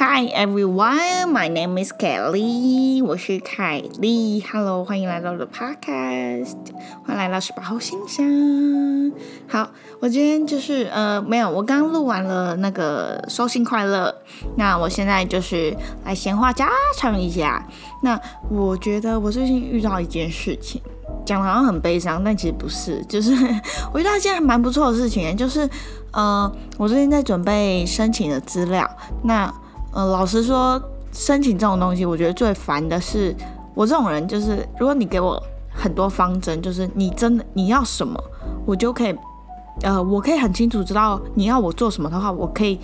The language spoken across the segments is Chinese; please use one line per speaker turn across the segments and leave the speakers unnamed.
Hi everyone, my name is Kelly，我是凯莉。Hello，欢迎来到我的 Podcast，欢迎来到十八号信箱。好，我今天就是呃没有，我刚录完了那个收信快乐，那我现在就是来闲话家常一下。那我觉得我最近遇到一件事情，讲的好像很悲伤，但其实不是，就是 我遇到一件还蛮不错的事情，就是呃我最近在准备申请的资料，那。呃，老实说，申请这种东西，我觉得最烦的是我这种人，就是如果你给我很多方针，就是你真的你要什么，我就可以，呃，我可以很清楚知道你要我做什么的话，我可以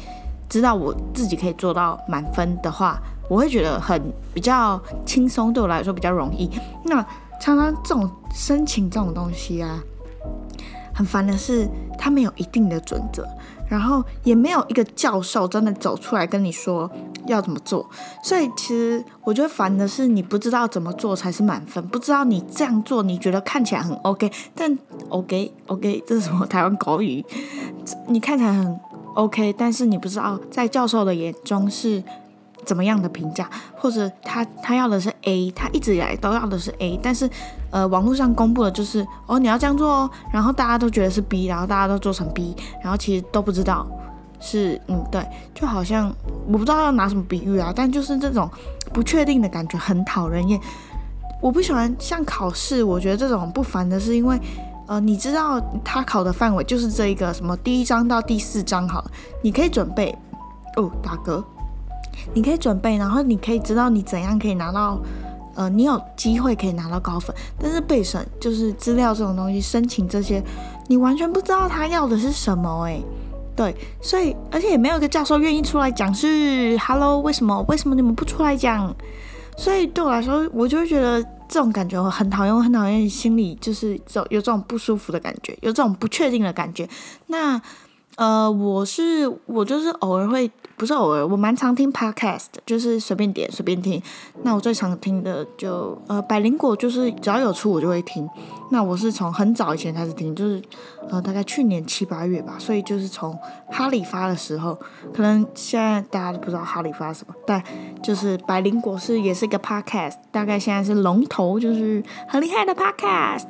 知道我自己可以做到满分的话，我会觉得很比较轻松，对我来说比较容易。那常常这种申请这种东西啊，很烦的是它没有一定的准则。然后也没有一个教授真的走出来跟你说要怎么做，所以其实我觉得烦的是你不知道怎么做才是满分，不知道你这样做你觉得看起来很 OK，但 OK OK 这是什么台湾狗语？你看起来很 OK，但是你不知道在教授的眼中是。怎么样的评价，或者他他要的是 A，他一直以来都要的是 A，但是呃网络上公布的就是哦你要这样做哦，然后大家都觉得是 B，然后大家都做成 B，然后其实都不知道是嗯对，就好像我不知道要拿什么比喻啊，但就是这种不确定的感觉很讨人厌。我不喜欢像考试，我觉得这种不烦的是因为呃你知道他考的范围就是这一个什么第一章到第四章好了，你可以准备哦打嗝。你可以准备，然后你可以知道你怎样可以拿到，呃，你有机会可以拿到高分。但是备审就是资料这种东西，申请这些，你完全不知道他要的是什么，诶，对，所以而且也没有一个教授愿意出来讲是，Hello，为什么？为什么你们不出来讲？所以对我来说，我就会觉得这种感觉我很讨厌，我很讨厌心里就是有有这种不舒服的感觉，有这种不确定的感觉。那呃，我是我就是偶尔会。不是偶尔，我蛮常听 podcast，就是随便点随便听。那我最常听的就呃百灵果，就是只要有出我就会听。那我是从很早以前开始听，就是呃大概去年七八月吧，所以就是从哈利发的时候，可能现在大家都不知道哈利发什么，但就是百灵果是也是一个 podcast，大概现在是龙头，就是很厉害的 podcast。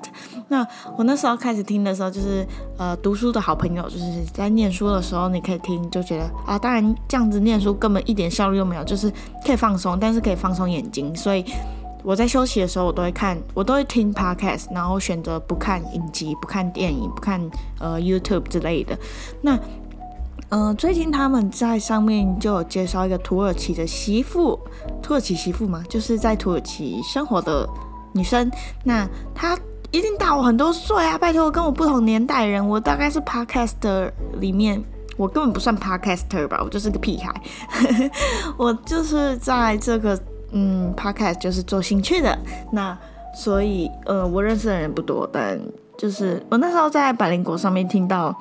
那我那时候开始听的时候，就是呃读书的好朋友，就是在念书的时候你可以听，就觉得啊，当然这样子念书根本一点效率都没有，就是可以放松，但是可以放松眼睛，所以。我在休息的时候，我都会看，我都会听 podcast，然后选择不看影集、不看电影、不看呃 YouTube 之类的。那，嗯，最近他们在上面就有介绍一个土耳其的媳妇，土耳其媳妇嘛，就是在土耳其生活的女生。那她一定大我很多岁啊！拜托，跟我不同年代人，我大概是 podcaster 里面，我根本不算 podcaster 吧，我就是个屁孩。我就是在这个。嗯，podcast 就是做兴趣的，那所以呃，我认识的人不多，但就是我那时候在百灵果上面听到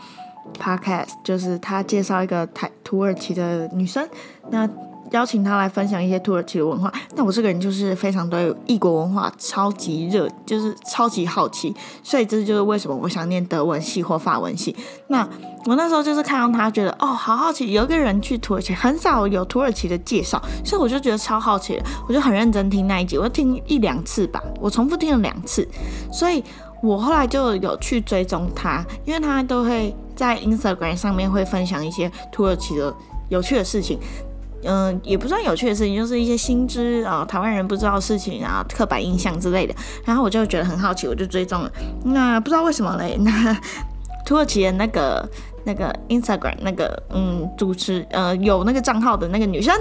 podcast，就是他介绍一个台土耳其的女生，那。邀请他来分享一些土耳其的文化。那我这个人就是非常对异国文化超级热，就是超级好奇，所以这就是为什么我想念德文系或法文系。那我那时候就是看到他，觉得哦，好好奇，有一个人去土耳其，很少有土耳其的介绍，所以我就觉得超好奇，我就很认真听那一集，我听一两次吧，我重复听了两次，所以我后来就有去追踪他，因为他都会在 Instagram 上面会分享一些土耳其的有趣的事情。嗯，也不算有趣的事情，就是一些新知啊，台湾人不知道的事情啊，刻板印象之类的。然后我就觉得很好奇，我就追踪了。那不知道为什么嘞？那土耳其的那个那个 Instagram 那个嗯主持呃有那个账号的那个女生，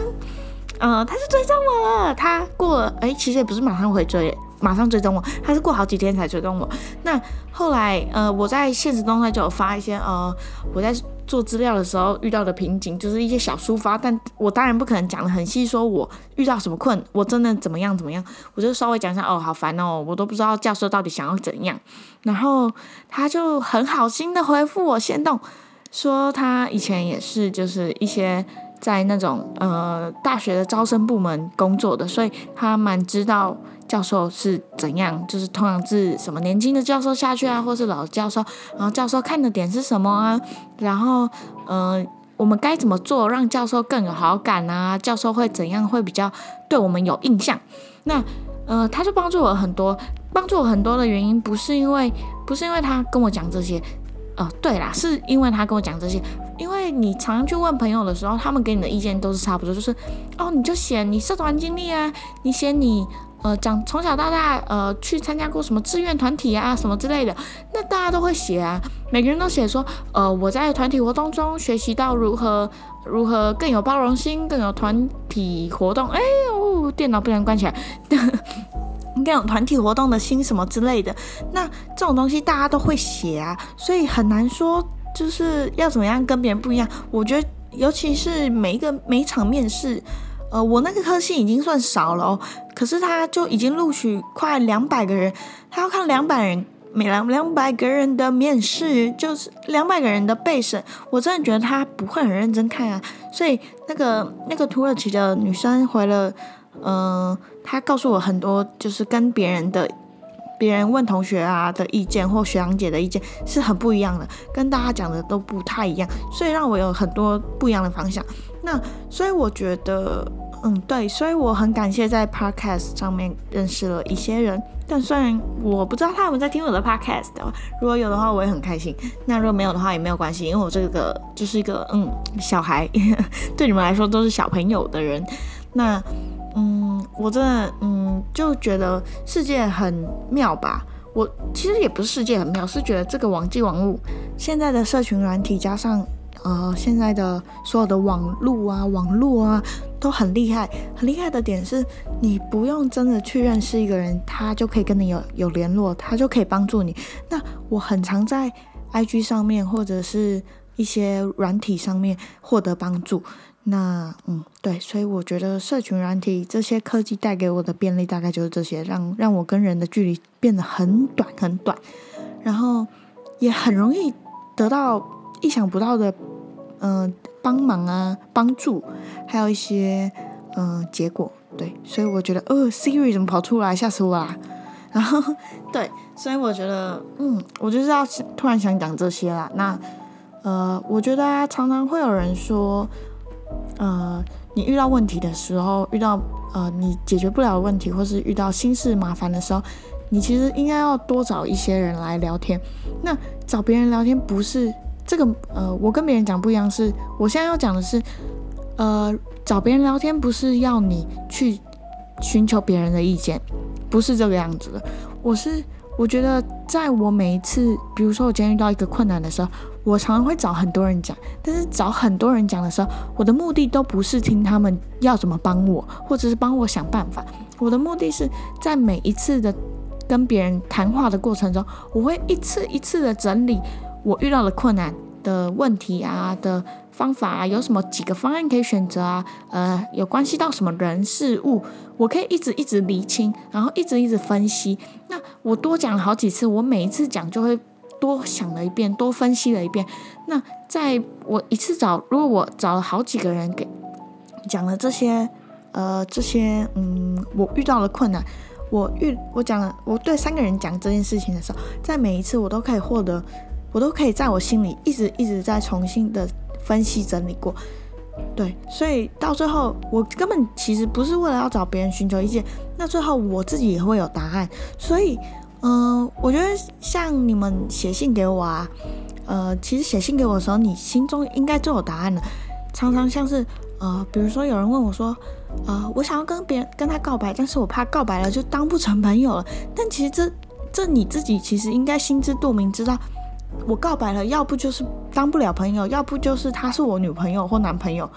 呃，她是追踪我了。她过了哎，其实也不是马上会追，马上追踪我，她是过好几天才追踪我。那后来呃，我在现实动态就有发一些呃，我在。做资料的时候遇到的瓶颈就是一些小抒发，但我当然不可能讲的很细，说我遇到什么困，我真的怎么样怎么样，我就稍微讲一下，哦，好烦哦，我都不知道教授到底想要怎样。然后他就很好心的回复我，先动，说他以前也是就是一些在那种呃大学的招生部门工作的，所以他蛮知道。教授是怎样？就是通常是什么年轻的教授下去啊，或是老教授，然后教授看的点是什么啊？然后，嗯，我们该怎么做，让教授更有好感啊？教授会怎样会比较对我们有印象？那呃，他就帮助我很多，帮助我很多的原因不是因为不是因为他跟我讲这些，哦，对啦，是因为他跟我讲这些，因为你常去问朋友的时候，他们给你的意见都是差不多，就是哦，你就写你社团经历啊，你写你。呃，讲从小到大，呃，去参加过什么志愿团体啊，什么之类的，那大家都会写啊，每个人都写说，呃，我在团体活动中学习到如何如何更有包容心，更有团体活动，哎呦，电脑不能关起来，更有团体活动的心什么之类的，那这种东西大家都会写啊，所以很难说就是要怎么样跟别人不一样。我觉得，尤其是每一个每一场面试。呃，我那个科系已经算少了哦，可是他就已经录取快两百个人，他要看两百人每两两百个人的面试，就是两百个人的备审，我真的觉得他不会很认真看啊。所以那个那个土耳其的女生回了，嗯，她告诉我很多，就是跟别人的别人问同学啊的意见或学长姐的意见是很不一样的，跟大家讲的都不太一样，所以让我有很多不一样的方向。那所以我觉得。嗯，对，所以我很感谢在 podcast 上面认识了一些人，但虽然我不知道他们在听我的 podcast，如果有的话我也很开心，那如果没有的话也没有关系，因为我这个就是一个嗯小孩，对你们来说都是小朋友的人，那我真的嗯就觉得世界很妙吧，我其实也不是世界很妙，是觉得这个网际网络现在的社群软体加上。呃，现在的所有的网络啊，网络啊，都很厉害。很厉害的点是，你不用真的去认识一个人，他就可以跟你有有联络，他就可以帮助你。那我很常在 IG 上面或者是一些软体上面获得帮助。那嗯，对，所以我觉得社群软体这些科技带给我的便利，大概就是这些，让让我跟人的距离变得很短很短，然后也很容易得到意想不到的。嗯，帮忙啊，帮助，还有一些嗯结果，对，所以我觉得，呃，Siri 怎么跑出来，吓死我啦！然后，对，所以我觉得，嗯，我就是要突然想讲这些啦。那，呃，我觉得啊，常常会有人说，呃，你遇到问题的时候，遇到呃你解决不了的问题，或是遇到心事麻烦的时候，你其实应该要多找一些人来聊天。那找别人聊天不是。这个呃，我跟别人讲不一样，是我现在要讲的是，呃，找别人聊天不是要你去寻求别人的意见，不是这个样子的。我是我觉得，在我每一次，比如说我今天遇到一个困难的时候，我常常会找很多人讲，但是找很多人讲的时候，我的目的都不是听他们要怎么帮我，或者是帮我想办法。我的目的是在每一次的跟别人谈话的过程中，我会一次一次的整理。我遇到的困难的问题啊的方法啊，有什么几个方案可以选择啊？呃，有关系到什么人事物，我可以一直一直理清，然后一直一直分析。那我多讲了好几次，我每一次讲就会多想了一遍，多分析了一遍。那在我一次找，如果我找了好几个人给讲了这些，呃，这些嗯，我遇到了困难，我遇我讲了，我对三个人讲这件事情的时候，在每一次我都可以获得。我都可以在我心里一直一直在重新的分析整理过，对，所以到最后我根本其实不是为了要找别人寻求意见，那最后我自己也会有答案。所以，嗯，我觉得像你们写信给我啊，呃，其实写信给我的时候，你心中应该就有答案了。常常像是呃，比如说有人问我说，呃，我想要跟别人跟他告白，但是我怕告白了就当不成朋友了。但其实这这你自己其实应该心知肚明，知道。我告白了，要不就是当不了朋友，要不就是他是我女朋友或男朋友，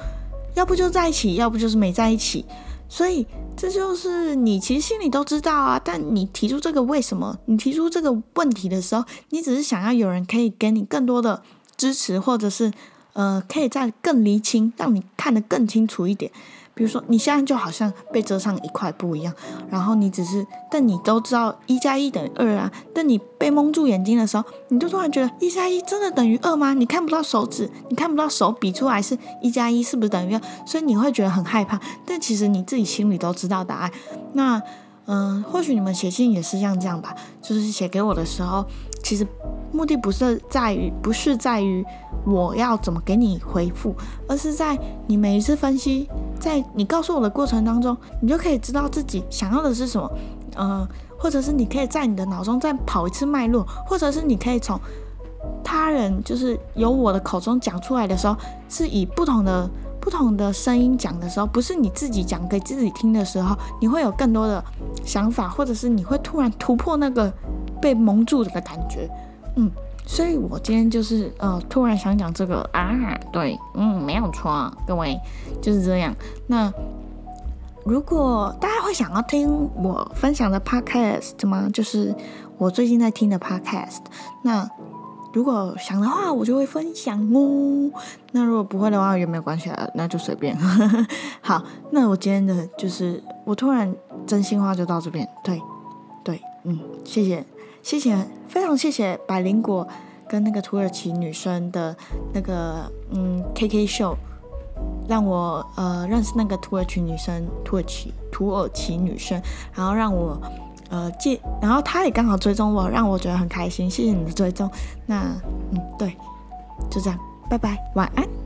要不就在一起，要不就是没在一起。所以这就是你其实心里都知道啊。但你提出这个为什么？你提出这个问题的时候，你只是想要有人可以给你更多的支持，或者是呃，可以再更厘清，让你看得更清楚一点。比如说，你现在就好像被遮上一块布一样，然后你只是，但你都知道一加一等于二啊。但你被蒙住眼睛的时候，你就突然觉得一加一真的等于二吗？你看不到手指，你看不到手比出来是一加一是不是等于二？所以你会觉得很害怕。但其实你自己心里都知道答案。那，嗯，或许你们写信也是像这样吧，就是写给我的时候，其实目的不是在于，不是在于我要怎么给你回复，而是在你每一次分析，在你告诉我的过程当中，你就可以知道自己想要的是什么，嗯，或者是你可以在你的脑中再跑一次脉络，或者是你可以从他人就是由我的口中讲出来的时候，是以不同的不同的声音讲的时候，不是你自己讲给自己听的时候，你会有更多的想法，或者是你会突然突破那个被蒙住的感觉。嗯，所以我今天就是呃，突然想讲这个啊，对，嗯，没有错，各位就是这样。那如果大家会想要听我分享的 podcast 吗？就是我最近在听的 podcast。那如果想的话，我就会分享哦。那如果不会的话，也没有关系啊，那就随便。好，那我今天的就是我突然真心话就到这边。对，对，嗯，谢谢。谢谢，非常谢谢百灵果跟那个土耳其女生的那个嗯 K K 秀，让我呃认识那个土耳其女生，土耳其土耳其女生，然后让我呃借，然后她也刚好追踪我，让我觉得很开心。谢谢你的追踪，那嗯对，就这样，拜拜，晚安。